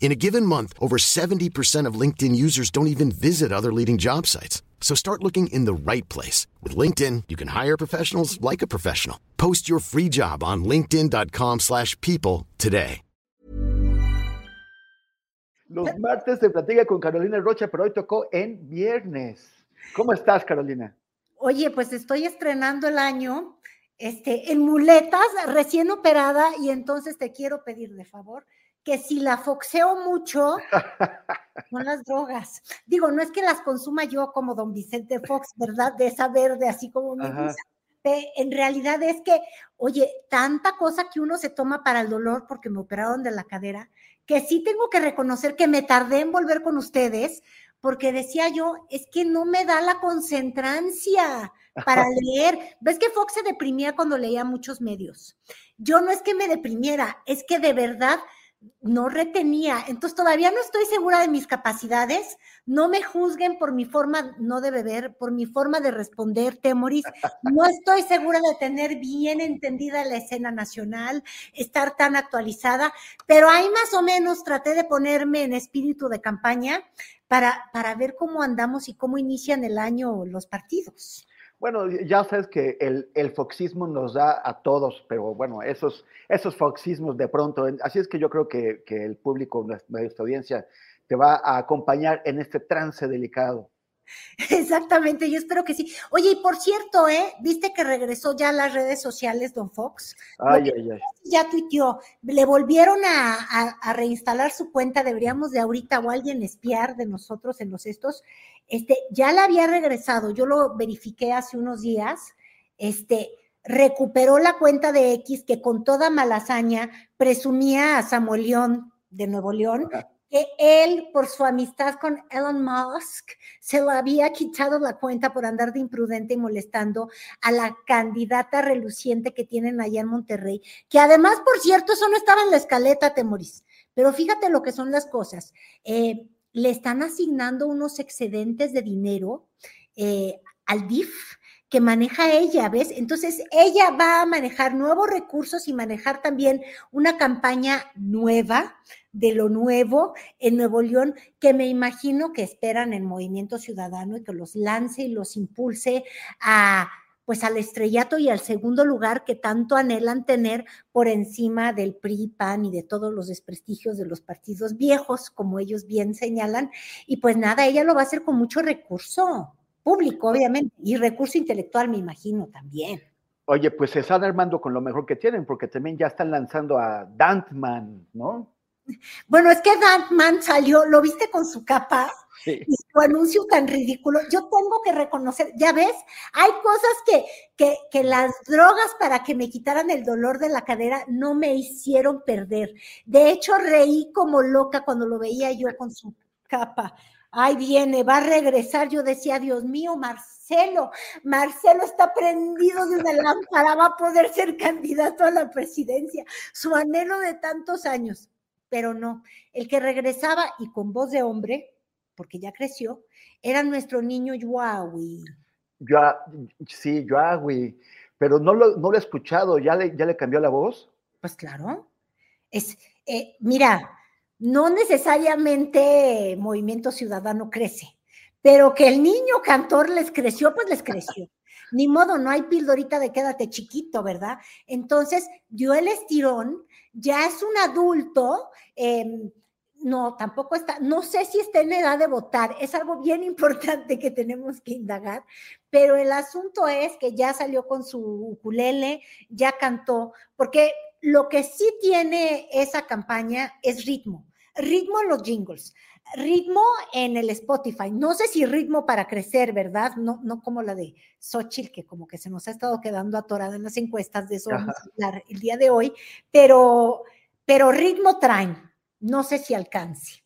In a given month, over 70% of LinkedIn users don't even visit other leading job sites. So start looking in the right place. With LinkedIn, you can hire professionals like a professional. Post your free job on linkedin.com slash people today. Los martes se platica con Carolina Rocha, pero hoy tocó en viernes. ¿Cómo estás, Carolina? Oye, pues estoy estrenando el año este, en muletas, recién operada, y entonces te quiero pedir de favor que si la foxeo mucho, son las drogas. Digo, no es que las consuma yo como don Vicente Fox, ¿verdad? De esa verde, así como me gusta. En realidad es que, oye, tanta cosa que uno se toma para el dolor porque me operaron de la cadera, que sí tengo que reconocer que me tardé en volver con ustedes, porque decía yo, es que no me da la concentrancia para leer. ¿Ves que Fox se deprimía cuando leía muchos medios? Yo no es que me deprimiera, es que de verdad no retenía. Entonces todavía no estoy segura de mis capacidades. No me juzguen por mi forma no de beber, por mi forma de responder, Temoris. No estoy segura de tener bien entendida la escena nacional, estar tan actualizada, pero ahí más o menos traté de ponerme en espíritu de campaña para, para ver cómo andamos y cómo inician el año los partidos. Bueno, ya sabes que el, el, foxismo nos da a todos, pero bueno, esos, esos foxismos de pronto, así es que yo creo que, que el público, nuestra audiencia, te va a acompañar en este trance delicado. Exactamente, yo espero que sí. Oye, y por cierto, ¿eh? ¿Viste que regresó ya a las redes sociales, don Fox? Ay, ay, ay. Ya tuiteó, le volvieron a, a, reinstalar su cuenta, deberíamos de ahorita o alguien espiar de nosotros en los estos. Este, ya la había regresado, yo lo verifiqué hace unos días, este, recuperó la cuenta de X que con toda malasaña presumía a Samuel León de Nuevo León que él, por su amistad con Elon Musk, se lo había quitado la cuenta por andar de imprudente y molestando a la candidata reluciente que tienen allá en Monterrey, que además, por cierto, eso no estaba en la escaleta, Temoris. Pero fíjate lo que son las cosas. Eh, le están asignando unos excedentes de dinero eh, al DIF que maneja ella, ¿ves? Entonces, ella va a manejar nuevos recursos y manejar también una campaña nueva de lo nuevo en Nuevo León, que me imagino que esperan el movimiento ciudadano y que los lance y los impulse a pues al estrellato y al segundo lugar que tanto anhelan tener por encima del PRI, PAN y de todos los desprestigios de los partidos viejos, como ellos bien señalan. Y pues nada, ella lo va a hacer con mucho recurso público, obviamente, y recurso intelectual, me imagino también. Oye, pues se están armando con lo mejor que tienen, porque también ya están lanzando a Dantman, ¿no? Bueno, es que Dantman salió, ¿lo viste con su capa? Y su anuncio tan ridículo. Yo tengo que reconocer, ya ves, hay cosas que, que, que, las drogas para que me quitaran el dolor de la cadera no me hicieron perder. De hecho, reí como loca cuando lo veía yo con su capa. Ay, viene, va a regresar. Yo decía, Dios mío, Marcelo, Marcelo está prendido de una lámpara, va a poder ser candidato a la presidencia. Su anhelo de tantos años pero no. El que regresaba y con voz de hombre, porque ya creció, era nuestro niño Yuawi. Ya, sí, Yuawi, pero no lo, no lo he escuchado, ¿Ya le, ¿ya le cambió la voz? Pues claro. Es, eh, mira, no necesariamente Movimiento Ciudadano crece, pero que el niño cantor les creció, pues les creció. Ni modo, no hay pildorita de quédate chiquito, ¿verdad? Entonces dio el estirón, ya es un adulto, em, no, tampoco está, no sé si está en edad de votar, es algo bien importante que tenemos que indagar, pero el asunto es que ya salió con su ukulele, ya cantó, porque lo que sí tiene esa campaña es ritmo, ritmo en los jingles, ritmo en el Spotify, no sé si ritmo para crecer, ¿verdad? No, no como la de Xochitl, que como que se nos ha estado quedando atorada en las encuestas, de eso vamos a hablar el día de hoy, pero, pero ritmo traen, no sé si alcance.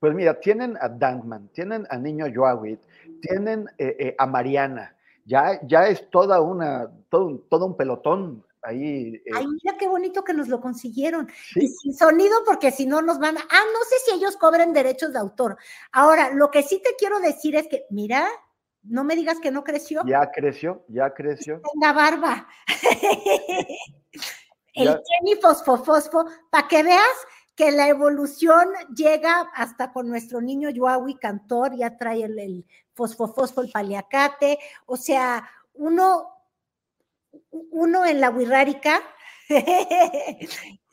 Pues mira, tienen a Dankman, tienen a Niño Joawit, tienen eh, eh, a Mariana, ya, ya es toda una, todo, un, todo un pelotón ahí. Eh. Ay, mira qué bonito que nos lo consiguieron. Y sin sonido, porque si no nos van a. Ah, no sé si ellos cobren derechos de autor. Ahora, lo que sí te quiero decir es que, mira, no me digas que no creció. Ya creció, ya creció. La barba. El Jenny Fosfo, para que veas que la evolución llega hasta con nuestro niño Yuawi cantor, ya trae el, el fosfo, el paliacate, o sea, uno uno en la Wirrárica.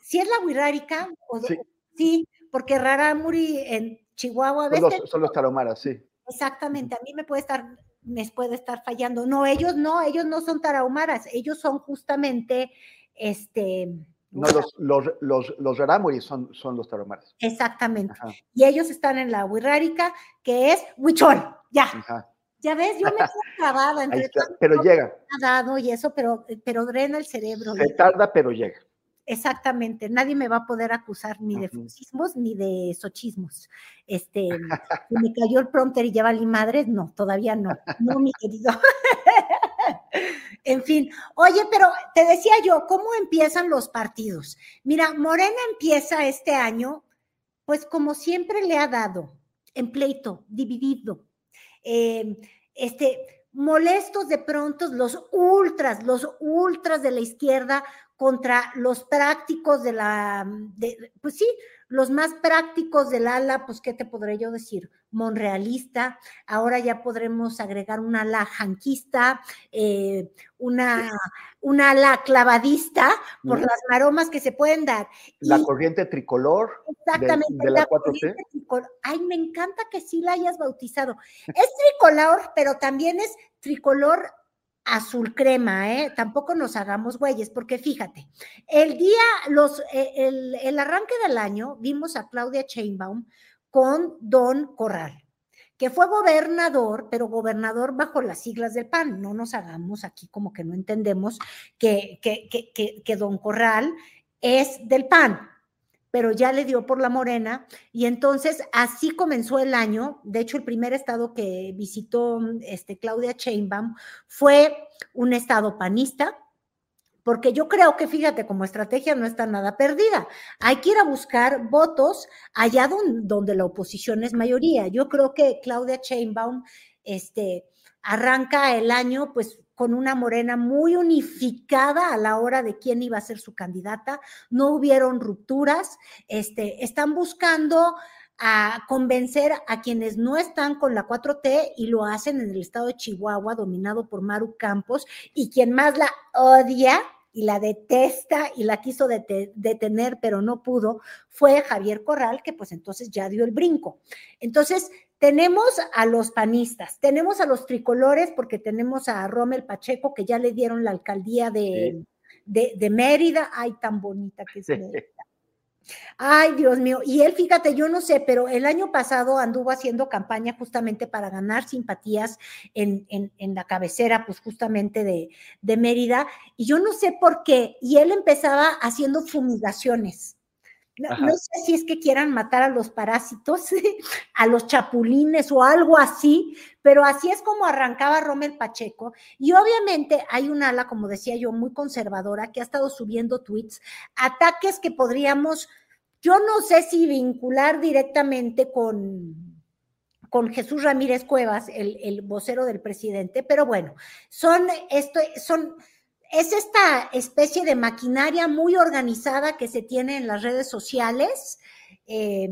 ¿Sí es la Wirrárica? Sí. sí. porque Raramuri en Chihuahua. Son los, son los tarahumaras, sí. Exactamente, a mí me puede estar, me puede estar fallando. No, ellos no, ellos no son tarahumaras, ellos son justamente, este... No, los, los, los, los rarámuris son, son los tarahumaras. Exactamente. Y ellos están en la Wirrárica, que es Huichol, ya. Ajá. Ya ves, yo me quedo clavada entre pero llega. Dado y eso, pero, pero drena el cerebro. Se tarda, pero llega. Exactamente, nadie me va a poder acusar ni de fusismos ni de sochismos. Este, me cayó el prompter y lleva mi madre, no, todavía no, no, mi querido. en fin, oye, pero te decía yo, ¿cómo empiezan los partidos? Mira, Morena empieza este año, pues como siempre le ha dado, en pleito, dividido, eh, este, molestos de pronto los ultras, los ultras de la izquierda contra los prácticos de la, pues sí, los más prácticos del ala, pues, ¿qué te podré yo decir? Monrealista, ahora ya podremos agregar un ala janquista, eh, una, una ala clavadista por las maromas que se pueden dar. La corriente tricolor exactamente, de, la, 4 Ay, me encanta que sí la hayas bautizado. Es tricolor, pero también es tricolor azul crema, ¿eh? Tampoco nos hagamos güeyes, porque fíjate, el día, los, eh, el, el, arranque del año, vimos a Claudia Chainbaum con Don Corral, que fue gobernador, pero gobernador bajo las siglas del PAN. No nos hagamos aquí como que no entendemos que, que, que, que Don Corral es del PAN pero ya le dio por la morena y entonces así comenzó el año. De hecho, el primer estado que visitó este, Claudia Chainbaum fue un estado panista, porque yo creo que, fíjate, como estrategia no está nada perdida. Hay que ir a buscar votos allá donde, donde la oposición es mayoría. Yo creo que Claudia Chainbaum este, arranca el año pues con una morena muy unificada a la hora de quién iba a ser su candidata, no hubieron rupturas, este, están buscando a convencer a quienes no están con la 4T y lo hacen en el estado de Chihuahua, dominado por Maru Campos, y quien más la odia y la detesta y la quiso detener, pero no pudo, fue Javier Corral, que pues entonces ya dio el brinco. Entonces, tenemos a los panistas, tenemos a los tricolores, porque tenemos a Rommel Pacheco, que ya le dieron la alcaldía de, de, Mérida. Ay, tan bonita que es Mérida. Ay, Dios mío. Y él, fíjate, yo no sé, pero el año pasado anduvo haciendo campaña justamente para ganar simpatías en, en, en la cabecera, pues justamente de, de Mérida. Y yo no sé por qué. Y él empezaba haciendo fumigaciones no, sé si es que quieran matar a los parásitos, a los chapulines o algo así, pero así es como arrancaba Rommel Pacheco. Y obviamente hay un ala, como decía yo, muy conservadora que ha estado subiendo tweets, ataques que podríamos, yo no sé si vincular directamente con, con Jesús Ramírez Cuevas, el, el vocero del presidente, pero bueno, son, esto, son es esta especie de maquinaria muy organizada que se tiene en las redes sociales, eh,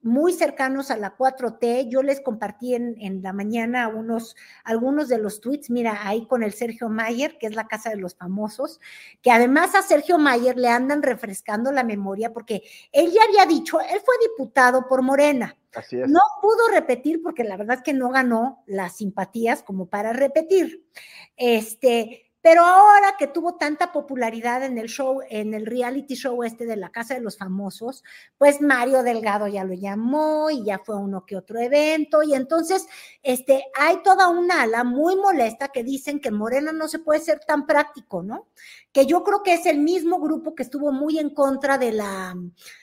muy cercanos a la 4T. Yo les compartí en, la mañana unos, algunos de los tweets, mira, ahí con el Sergio Mayer, que es la casa de los famosos, que además a Sergio Mayer le andan refrescando la memoria porque él ya había dicho, él fue diputado por Morena. Así es. No pudo repetir porque la verdad es que no ganó las simpatías como para repetir. Este, pero ahora que tuvo tanta popularidad en el show, en el reality show este de la Casa de los Famosos, pues Mario Delgado ya lo llamó y ya fue uno que otro evento. Y entonces, este, hay toda una ala muy molesta que dicen que Morena no se puede ser tan práctico, ¿no? Que yo creo que es el mismo grupo que estuvo muy en contra de la,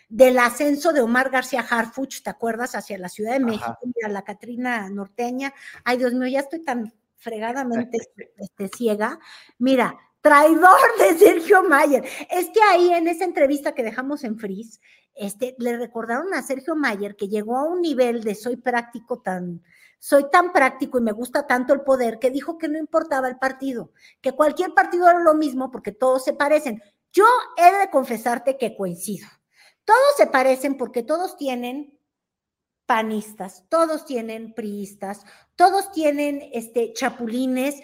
del ascenso de Omar García Harfuch, ¿te acuerdas? Hacia la Ciudad de México, a la Catrina norteña. Ay, Dios mío, ya estoy tan fregadamente este, ciega. Mira, traidor de Sergio Mayer. Es que ahí en esa entrevista que dejamos en Frizz, este, le recordaron a Sergio Mayer que llegó a un nivel de soy práctico tan, soy tan práctico y me gusta tanto el poder que dijo que no importaba el partido, que cualquier partido era lo mismo porque todos se parecen. Yo he de confesarte que coincido. Todos se parecen porque todos tienen panistas, todos tienen priistas, todos tienen este, chapulines.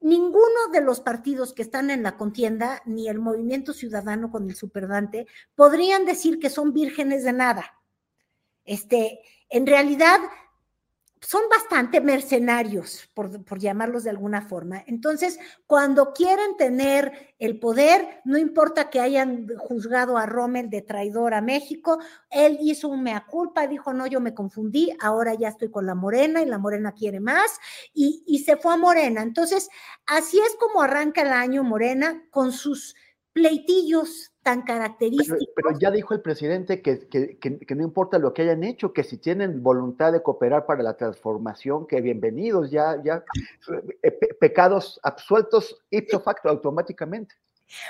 Ninguno de los partidos que están en la contienda, ni el movimiento ciudadano con el superdante, podrían decir que son vírgenes de nada. Este, en realidad, son bastante mercenarios, por, llamarlos de alguna forma. Entonces, cuando quieren tener el poder, no importa que hayan juzgado a Rommel de traidor a México, él hizo un mea culpa, dijo, no, yo me confundí, ahora ya estoy con la Morena y la Morena quiere más, y, y se fue a Morena. Entonces, así es como arranca el año Morena con sus pleitillos tan característicos. Pero, ya dijo el presidente que, que, no importa lo que hayan hecho, que si tienen voluntad de cooperar para la transformación, que bienvenidos, ya, ya, eh, pecados absueltos ipso facto automáticamente.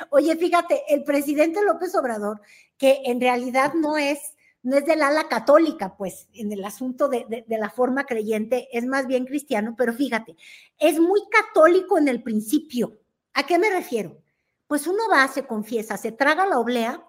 Oye, fíjate, el presidente López Obrador, que en realidad no es, no es del ala católica, pues, en el asunto de, de la forma creyente, es más bien cristiano, pero fíjate, es muy católico en el principio. ¿A qué me refiero? Pues uno va, se confiesa, se traga la oblea,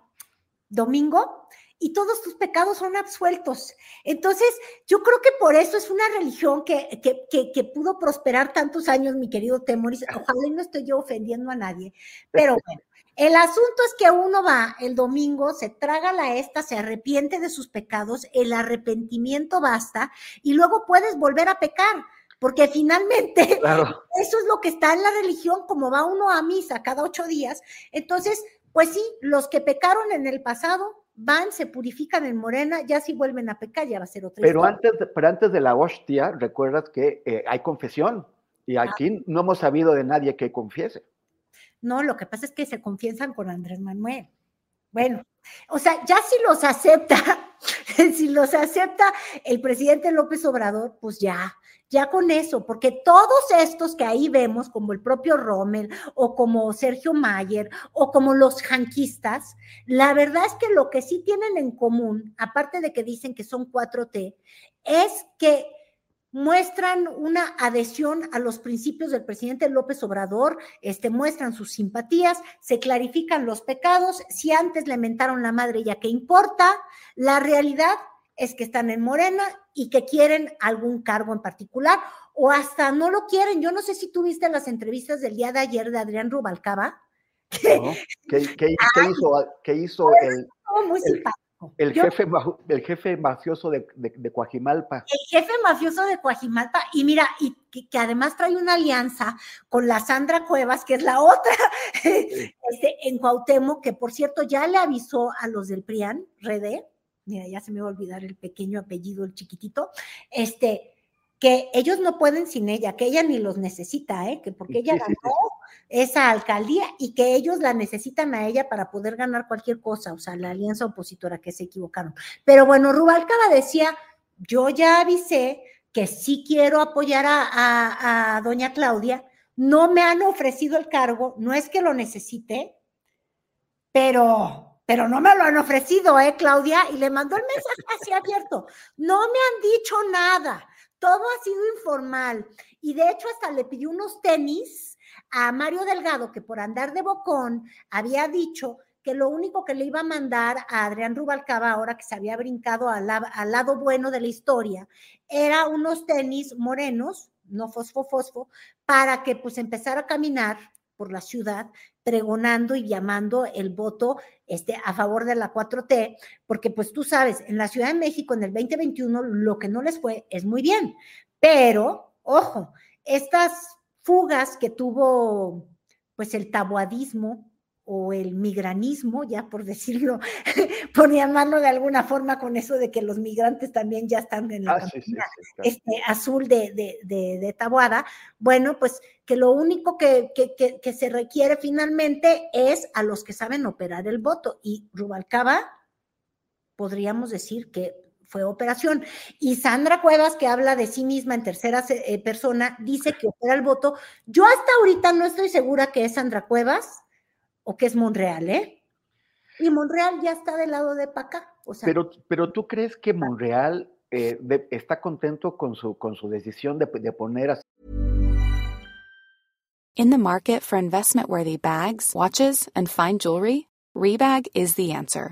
domingo, y todos tus pecados son absueltos. Entonces, yo creo que por eso es una religión que, que, pudo prosperar tantos años, mi querido Temoris. Ojalá no estoy yo ofendiendo a nadie, pero bueno. El asunto es que uno va el domingo, se traga la esta, se arrepiente de sus pecados, el arrepentimiento basta y luego puedes volver a pecar porque finalmente eso es lo que está en la religión, como va uno a misa cada ocho días. Entonces, pues sí, los que pecaron en el pasado van, se purifican en Morena, ya si vuelven a pecar ya va a ser otra pero Antes de, pero antes de la hostia, recuerdas que eh, hay confesión y ah. aquí no hemos sabido de nadie que confiese. No, lo que pasa es que se confiesan con Andrés Manuel. Bueno, o sea, ya si los acepta, si los acepta el presidente López Obrador, pues ya, ya con eso, porque todos estos que ahí vemos, como el propio Rommel o como Sergio Mayer o como los janquistas, la verdad es que lo que sí tienen en común, aparte de que dicen que son 4T, es que muestran una adhesión a los principios del presidente López Obrador, este, muestran sus simpatías, se clarifican los pecados, si antes le mentaron la madre ya que importa, la realidad es que están en Morena y que quieren algún cargo en particular o hasta no lo quieren. Yo no sé si tú viste las entrevistas del día de ayer de Adrián Rubalcaba. ¿Qué, hizo, qué hizo el, muy el, jefe, el jefe mafioso de, de, Coajimalpa? El jefe mafioso de Coajimalpa. Y mira, y que, además trae una alianza con la Sandra Cuevas, que es la otra, este, en Cuauhtémoc, que por cierto ya le avisó a los del PRIAN, Rede, mira, ya se me va a olvidar el pequeño apellido, el chiquitito, este, que ellos no pueden sin ella, que ella ni los necesita, ¿eh? que porque ella ganó esa alcaldía y que ellos la necesitan a ella para poder ganar cualquier cosa, o sea, la alianza opositora que se equivocaron. Pero bueno, Rubalcaba decía, yo ya avisé que sí quiero apoyar a, a doña Claudia, no me han ofrecido el cargo, no es que lo necesite, pero pero no me lo han ofrecido, ¿eh, Claudia? Y le mandó el mensaje así abierto. No me han dicho nada. Todo ha sido informal. Y de hecho, hasta le pidió unos tenis a Mario Delgado, que por andar de bocón había dicho que lo único que le iba a mandar a Adrián Rubalcaba, ahora que se había brincado al, al lado bueno de la historia, era unos tenis morenos, no fosfo fosfo, para que pues empezara a caminar por la ciudad pregonando y llamando el voto este, a favor de la 4T, porque pues tú sabes, en la Ciudad de México en el 2021 lo que no les fue es muy bien, pero ojo, estas fugas que tuvo pues el tabuadismo o el migranismo, ya por decirlo, por llamarlo de alguna forma con eso de que los migrantes también ya están en la Ah, sí, sí, sí, claro. este, azul de, de, de, de Taboada, bueno, pues que lo único que, que, que, que se requiere finalmente es a los que saben operar el voto. Y Rubalcaba, podríamos decir que fue operación. Y Sandra Cuevas, que habla de sí misma en tercera eh, persona, dice que opera el voto. Yo hasta ahorita no estoy segura que es Sandra Cuevas o que es Monreal, ¿eh? Y Monreal ya está del lado de Paca. O sea, Pero, pero tú crees que Monreal eh, de- está contento con su, con su decisión de, de poner a In the market for investment worthy bags, watches, and fine jewelry, Rebag is the answer.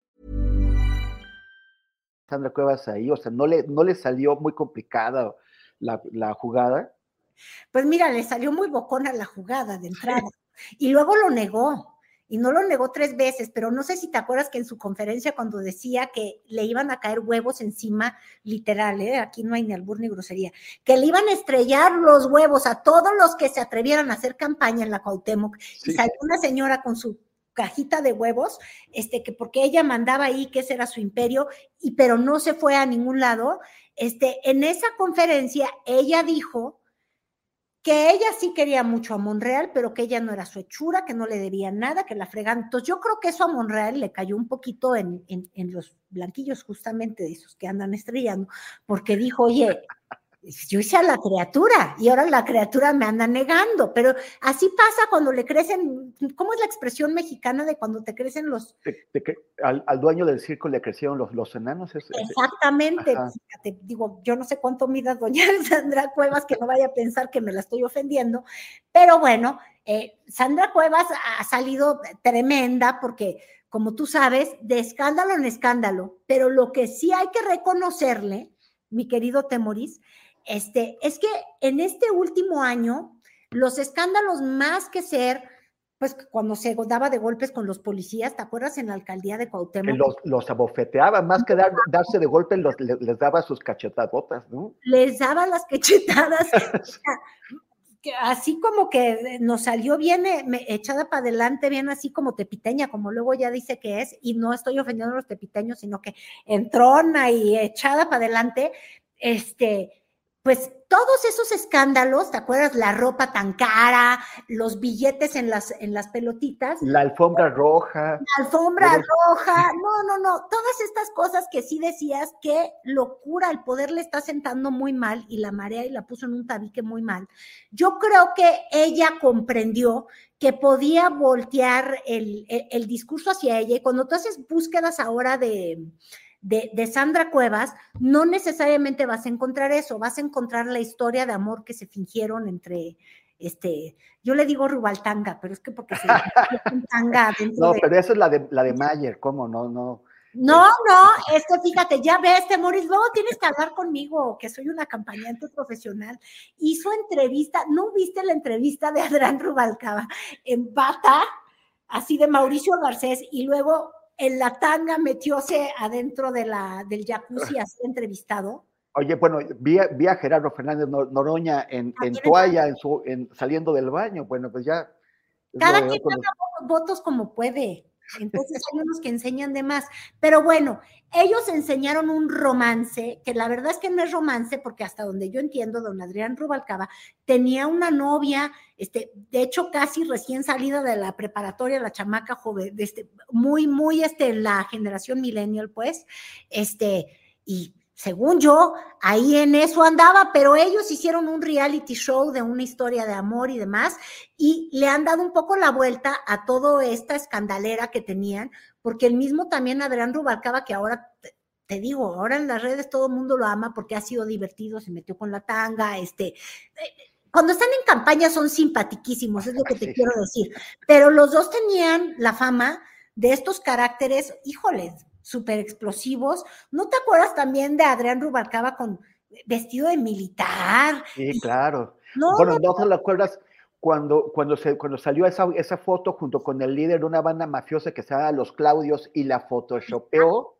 Sandra Cuevas ahí, o sea, no le, no le salió muy complicada la, la jugada. Pues mira, le salió muy bocona la jugada de entrada. Y luego lo negó. Y no lo negó tres veces, pero no sé si te acuerdas que en su conferencia cuando decía que le iban a caer huevos encima, literal, ¿eh? aquí no hay ni albur ni grosería, que le iban a estrellar los huevos a todos los que se atrevieran a hacer campaña en la Cuauhtémoc. Sí. Y salió una señora con su cajita de huevos, este, que porque ella mandaba ahí que ese era su imperio, y pero no se fue a ningún lado. Este, en esa conferencia ella dijo que ella sí quería mucho a Monreal, pero que ella no era su hechura, que no le debía nada, que la fregan. Entonces yo creo que eso a Monreal le cayó un poquito en, en, en los blanquillos justamente de esos que andan estrellando, porque dijo, oye, yo hice a la criatura y ahora la criatura me anda negando, pero así pasa cuando le crecen, ¿cómo es la expresión mexicana de cuando te crecen los... Al, al dueño del circo le crecieron los, los enanos. es- Exactamente, fíjate, digo, yo no sé cuánto mida doña Sandra Cuevas, que no vaya a pensar que me la estoy ofendiendo, pero bueno, eh, Sandra Cuevas ha salido tremenda porque, como tú sabes, de escándalo en escándalo, pero lo que sí hay que reconocerle, mi querido Temoris, este, es que en este último año, los escándalos más que ser, pues cuando se daba de golpes con los policías, ¿te acuerdas en la alcaldía de Cuauhtémoc? los, los abofeteaba, más que dar- darse de golpe, los- le- les, daba sus cachetadotas, ¿no? les daba las que así como que nos salió bien eh, me- echada para adelante, bien así como tepiteña, como luego ya dice que es, y no estoy ofendiendo a los tepiteños, sino que entrona y echada para adelante, este, pues todos esos escándalos, ¿te acuerdas? La ropa tan cara, los billetes en las, en las pelotitas, La alfombra roja. la alfombra Pero- roja, no, no, no, todas estas cosas que sí decías, qué locura, el poder le está sentando muy mal y la marea y la puso en un tabique muy mal. Yo creo que ella comprendió que podía voltear el, el- el discurso hacia ella y cuando tú haces búsquedas ahora de, de, de Sandra Cuevas, no necesariamente vas a encontrar eso, vas a encontrar la historia de amor que se fingieron entre... Este, yo le digo Rubaltanga, pero es que porque se tanga No, de- pero esa es la de, la de Mayer, ¿cómo? No, no. no, no, es que fíjate, ya ves, Temoris, luego tienes que hablar conmigo, que soy una acompañante profesional. Hizo entrevista, ¿no viste la entrevista de Adrián Rubalcaba en Bata, así de Mauricio Garcés, y luego en la tanga metióse adentro de la, del jacuzzi así entrevistado. Oye, bueno, vi, a, Gerardo Fernández Noroña en, en toalla, en su, en, saliendo del baño. Bueno, pues ya. Cada quien los... votos como puede. Entonces hay unos que enseñan de más. Pero bueno, ellos enseñaron un romance, que la verdad es que no es romance, porque hasta donde yo entiendo, don Adrián Rubalcaba tenía una novia, este, de hecho casi recién salida de la preparatoria, la chamaca joven, este, muy, muy, este, la generación millennial, pues, este, y según yo, ahí en eso andaba, pero ellos hicieron un reality show de una historia de amor y demás, y le han dado un poco la vuelta a toda esta escandalera que tenían, porque el mismo también Adrián Rubalcaba, que ahora te digo, ahora en las redes todo el mundo lo ama porque ha sido divertido, se metió con la tanga, este, cuando están en campaña son simpatiquísimos, es lo que te quiero decir, pero los dos tenían la fama de estos caracteres, híjoles, súper explosivos. ¿No te acuerdas también de Adrián Rubalcaba con vestido de militar? Sí, claro. bueno, no, te lo acuerdas cuando, cuando, se, cuando salió esa, esa foto junto con el líder de una banda mafiosa que se llama Los Claudios y la photoshopeó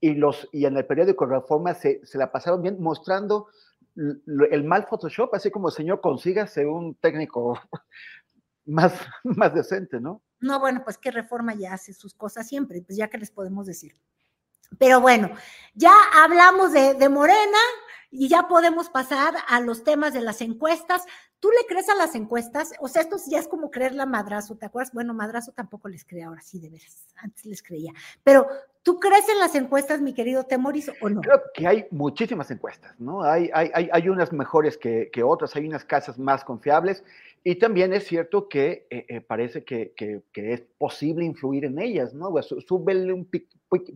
y, los, y en el periódico Reforma se, se la pasaron bien mostrando el mal Photoshop, así como señor, consígase un técnico más, más decente, ¿no? No, bueno, pues que Reforma ya hace sus cosas siempre, pues ya que les podemos decir. Pero bueno, ya hablamos de, Morena y ya podemos pasar a los temas de las encuestas. ¿Tú le crees a las encuestas? O sea, esto ya es como creerle a Madrazo, ¿te acuerdas? Bueno, Madrazo tampoco les cree ahora, sí, de veras, antes les creía. Pero, ¿tú crees en las encuestas, mi querido Temoris, o no? Creo que hay muchísimas encuestas, ¿no? Hay, hay, hay, unas mejores que, que otras, hay unas casas más confiables y también es cierto que eh, eh, parece que, es posible influir en ellas, ¿no? Pues, súbele un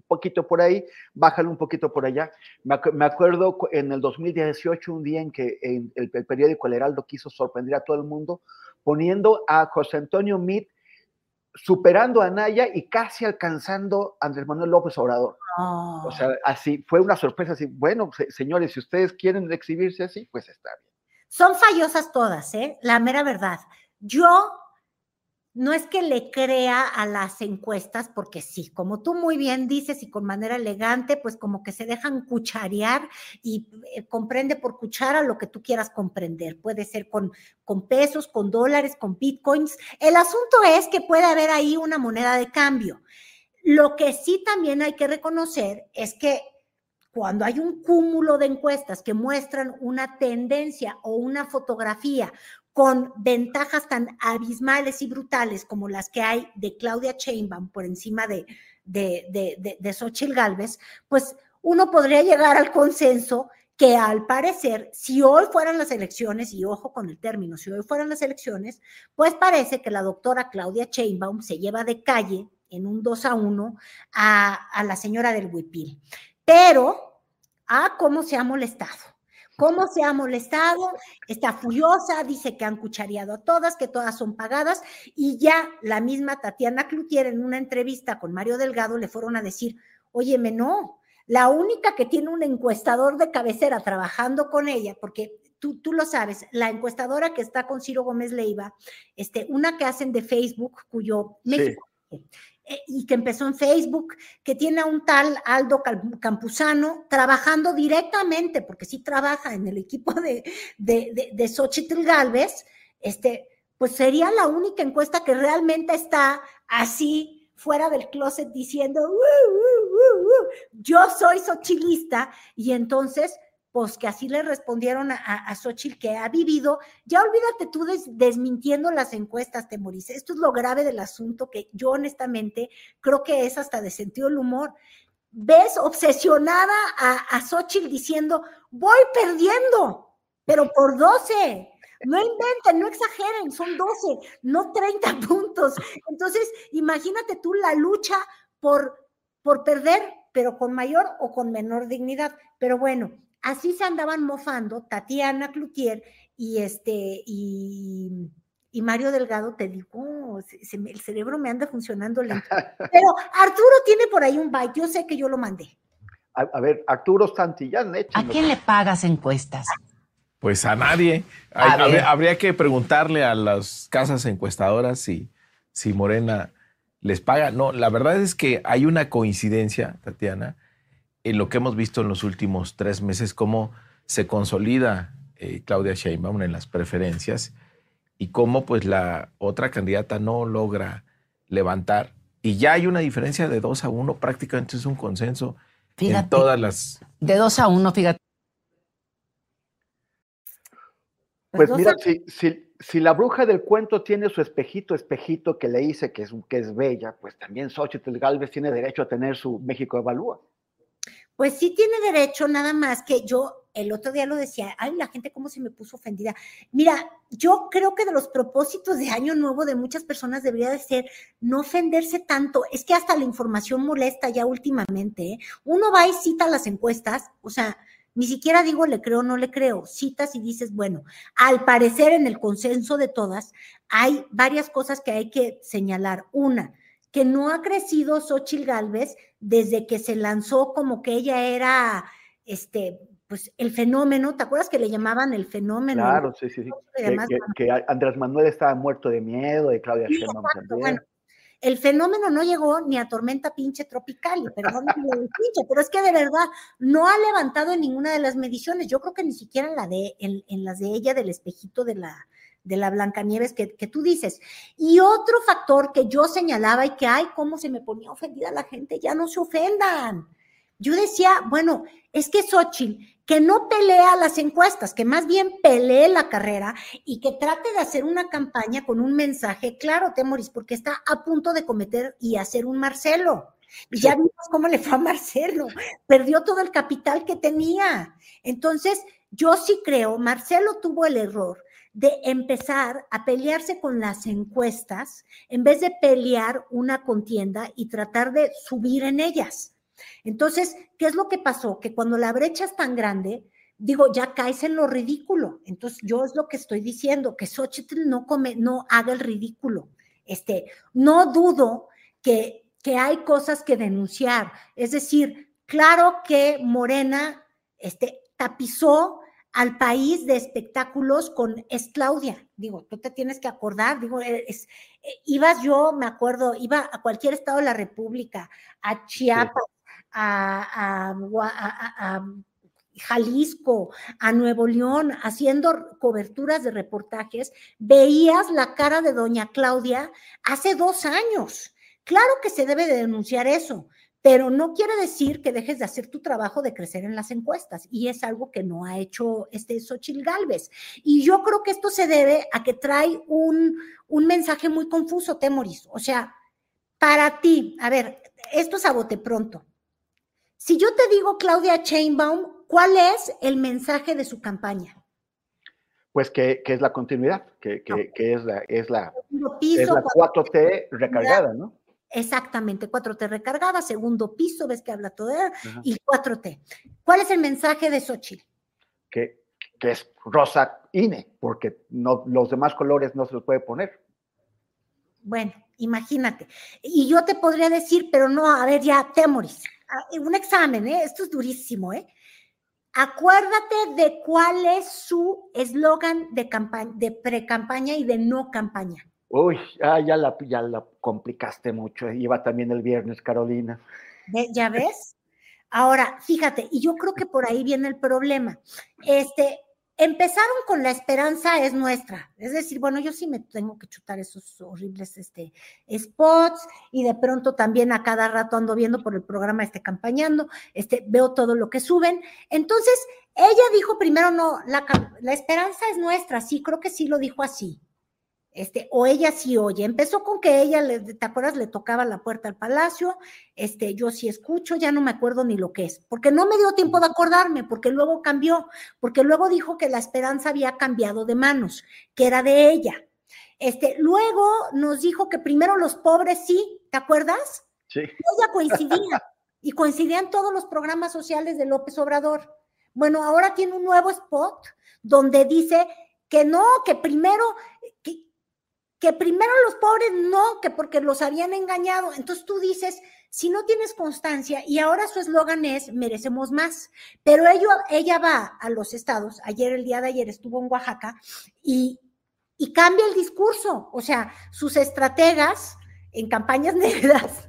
poquito por ahí, bájale un poquito por allá. Me, acuerdo en el 2018, un día en que el, periódico El Heraldo quiso sorprender a todo el mundo, poniendo a José Antonio Meade superando a Naya y casi alcanzando a Andrés Manuel López Obrador. O sea, ah. así, fue una sorpresa así, bueno, señores, si ustedes quieren exhibirse así, pues está bien. Son fallosas todas, ¿eh? La mera verdad. Yo no es que le crea a las encuestas, porque sí, como tú muy bien dices y con manera elegante, pues como que se dejan cucharear y eh, comprende por cuchara lo que tú quieras comprender. Puede ser con, con pesos, con dólares, con bitcoins. El asunto es que puede haber ahí una moneda de cambio. Lo que sí también hay que reconocer es que cuando hay un cúmulo de encuestas que muestran una tendencia o una fotografía con ventajas tan abismales y brutales como las que hay de Claudia Sheinbaum por encima de, de, de, de, Xochitl Galvez, pues uno podría llegar al consenso que al parecer, si hoy fueran las elecciones, y ojo con el término, si hoy fueran las elecciones, pues parece que la doctora Claudia Sheinbaum se lleva de calle en un 2 a 1 a, a la señora del Huipil. Pero, ah, cómo se ha molestado. ¿Cómo se ha molestado? Está furiosa, dice que han cuchareado a todas, que todas son pagadas, y ya la misma Tatiana Cloutier en una entrevista con Mario Delgado le fueron a decir, óyeme, no, la única que tiene un encuestador de cabecera trabajando con ella, porque tú, tú lo sabes, la encuestadora que está con Ciro Gómez Leiva, este, una que hacen de Facebook, cuyo México, y que empezó en Facebook, que tiene a un tal Aldo Campuzano trabajando directamente, porque sí trabaja en el equipo de, de, de, Xochitl Galvez, este, pues sería la única encuesta que realmente está así fuera del closet diciendo, yo soy xochilista, y entonces pues que así le respondieron a, a, Xochitl que ha vivido. Ya olvídate tú desmintiendo las encuestas, Temoris. Esto es lo grave del asunto que yo honestamente creo que es hasta de sentido del humor. Ves obsesionada a, a Xochitl diciendo, voy perdiendo, pero por 12. No inventen, no exageren, son 12, no 30 puntos. Entonces, imagínate tú la lucha por, por perder, pero con mayor o con menor dignidad. Pero bueno, así se andaban mofando Tatiana Cloutier y este y, Mario Delgado, te digo, el cerebro me anda funcionando lento. Pero Arturo tiene por ahí un byte, yo sé que yo lo mandé. A, ver, Arturo Santillán, ¿A quién le pagas encuestas? Pues a nadie. habría, que preguntarle a las casas encuestadoras si, si Morena les paga. No, la verdad es que hay una coincidencia, Tatiana, en lo que hemos visto en los últimos tres meses, cómo se consolida eh, Claudia Sheinbaum en las preferencias y cómo pues la otra candidata no logra levantar. Y ya hay una diferencia de dos a uno, prácticamente es un consenso en todas las... De dos a uno, fíjate. Pues mira, si, si, si, la bruja del cuento tiene su espejito, espejito que le dice que es, que es bella, pues también Xochitl Galvez tiene derecho a tener su México Evalúa. Pues sí tiene derecho, nada más que yo el otro día lo decía, ay, la gente cómo se me puso ofendida. Mira, yo creo que de los propósitos de Año Nuevo de muchas personas debería de ser no ofenderse tanto. Es que hasta la información molesta ya últimamente. ¿eh? Uno va y cita las encuestas, o sea, ni siquiera digo le creo o no le creo, citas y dices, bueno, al parecer en el consenso de todas hay varias cosas que hay que señalar. Una, que no ha crecido Xochil Gálvez desde que se lanzó como que ella era, este, pues el fenómeno, ¿te acuerdas que le llamaban el fenómeno? Claro, sí, sí, sí. Que, Andrés Manuel estaba muerto de miedo, de Claudia Sheinbaum Bueno, el fenómeno no llegó ni a tormenta pinche tropical, perdón, pinche, pero es que de verdad no ha levantado en ninguna de las mediciones. Yo creo que ni siquiera en la de, en, en las de ella, del espejito de la, de la Blancanieves que, que tú dices. Y otro factor que yo señalaba y que, ay, cómo se me ponía ofendida la gente, ya no se ofendan. Yo decía, bueno, es que Xochitl, que no pelea las encuestas, que más bien pelee la carrera y que trate de hacer una campaña con un mensaje claro, Temoris, porque está a punto de cometer y hacer un Marcelo. Y ya vimos cómo le fue a Marcelo, perdió todo el capital que tenía. Entonces, yo sí creo, Marcelo tuvo el error de empezar a pelearse con las encuestas en vez de pelear una contienda y tratar de subir en ellas. Entonces, ¿qué es lo que pasó? Que cuando la brecha es tan grande, digo, ya caes en lo ridículo. Entonces, yo es lo que estoy diciendo, que Xochitl no, come, no haga el ridículo. Este, no dudo que, que hay cosas que denunciar. Es decir, claro que Morena este, tapizó al país de espectáculos con es Claudia. Digo, tú te tienes que acordar, digo, es, eh, ibas yo, me acuerdo, iba a cualquier estado de la República, a Chiapas, a, a, Jalisco, a Nuevo León, haciendo coberturas de reportajes, veías la cara de doña Claudia hace dos años. Claro que se debe de denunciar eso, pero no quiere decir que dejes de hacer tu trabajo de crecer en las encuestas y es algo que no ha hecho este Xochil Galvez. Y yo creo que esto se debe a que trae un, un mensaje muy confuso, Temoris. O sea, para ti, a ver, esto es a bote pronto. Si yo te digo Claudia Chainbaum, ¿cuál es el mensaje de su campaña? Pues que, es la continuidad, que, es la, es la, es la 4T recargada, ¿no? Exactamente, 4T recargada, segundo piso, ves que habla todo, y 4T. ¿Cuál es el mensaje de Xochitl? Que, que es rosa INE, porque no, los demás colores no se los puede poner. Bueno, imagínate. Y yo te podría decir, pero no, a ver, ya, Temoris, ah, un examen, ¿eh? Esto es durísimo, ¿eh? Acuérdate de cuál es su eslogan de, de pre-campaña y de no campaña. Uy, ah, ya, la, ya la complicaste mucho. Iba también el viernes, Carolina. ¿Ya ves? Ahora, fíjate, y yo creo que por ahí viene el problema. Este, empezaron con la esperanza es nuestra. Es decir, bueno, yo sí me tengo que chutar esos horribles este, spots y de pronto también a cada rato ando viendo por el programa este campañando, este, veo todo lo que suben. Entonces, ella dijo primero, no, la, la esperanza es nuestra, sí, creo que sí lo dijo así. Este, o ella sí oye. Empezó con que ella, ¿te acuerdas? Le tocaba la puerta al palacio. Este, yo sí escucho, ya no me acuerdo ni lo que es, porque no me dio tiempo de acordarme, porque luego cambió, porque luego dijo que la esperanza había cambiado de manos, que era de ella. Este, luego nos dijo que primero los pobres sí, ¿te acuerdas? Sí. Ella coincidía y coincidían todos los programas sociales de López Obrador. Bueno, ahora tiene un nuevo spot donde dice que no, que primero, que, primero los pobres no, que porque los habían engañado. Entonces tú dices, si no tienes constancia, y ahora su eslogan es, merecemos más, pero ella va a los estados, ayer, el día de ayer estuvo en Oaxaca, y, y cambia el discurso, o sea, sus estrategas en campañas negras.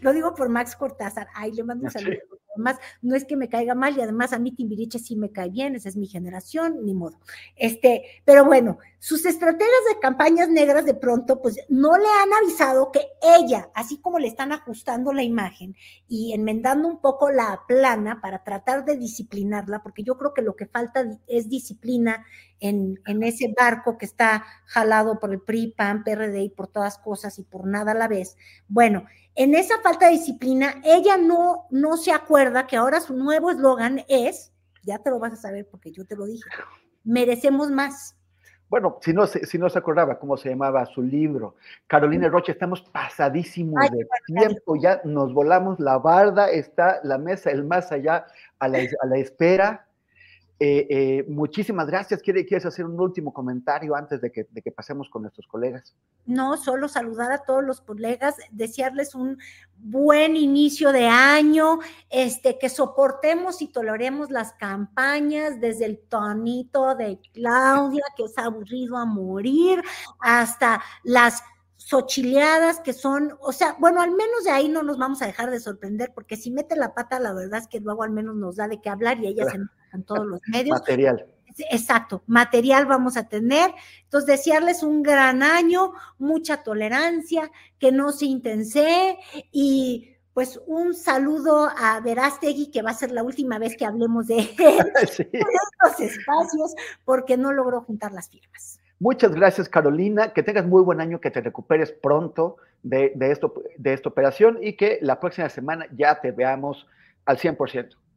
Lo digo por Max Cortázar. Ay, le mando un saludo. Además, no es que me caiga mal y además a mí Timbiriche sí me cae bien, esa es mi generación, ni modo. Este, pero bueno, sus estrategias de campañas negras de pronto, pues no le han avisado que ella, así como le están ajustando la imagen y enmendando un poco la plana para tratar de disciplinarla, porque yo creo que lo que falta es disciplina en, en ese barco que está jalado por el PRI, PAN, PRD y por todas cosas y por nada a la vez. Bueno, en esa falta de disciplina, ella no, no se acuerda que ahora su nuevo eslogan es, ya te lo vas a saber porque yo te lo dije, merecemos más. Bueno, si no, si no se acordaba cómo se llamaba su libro, Carolina Rocha, estamos pasadísimos de tiempo, ya nos volamos la barda, está la mesa, el más allá a la, a la espera. Eh, eh, muchísimas gracias. ¿Quieres hacer un último comentario antes de que, de que, pasemos con nuestros colegas? No, solo saludar a todos los colegas, desearles un buen inicio de año, este, que soportemos y toleremos las campañas desde el tonito de Claudia, que es aburrido a morir, hasta las sochileadas que son, o sea, bueno, al menos de ahí no nos vamos a dejar de sorprender, porque si mete la pata, la verdad es que luego al menos nos da de qué hablar y ella se mete en todos los medios. Material. Exacto, material vamos a tener. Entonces, desearles un gran año, mucha tolerancia, que no se intense y pues un saludo a Verástegui, que va a ser la última vez que hablemos de, estos espacios, porque no logró juntar las firmas. Muchas gracias, Carolina. Que tengas muy buen año, que te recuperes pronto de, esto, de esta operación y que la próxima semana ya te veamos al 100%.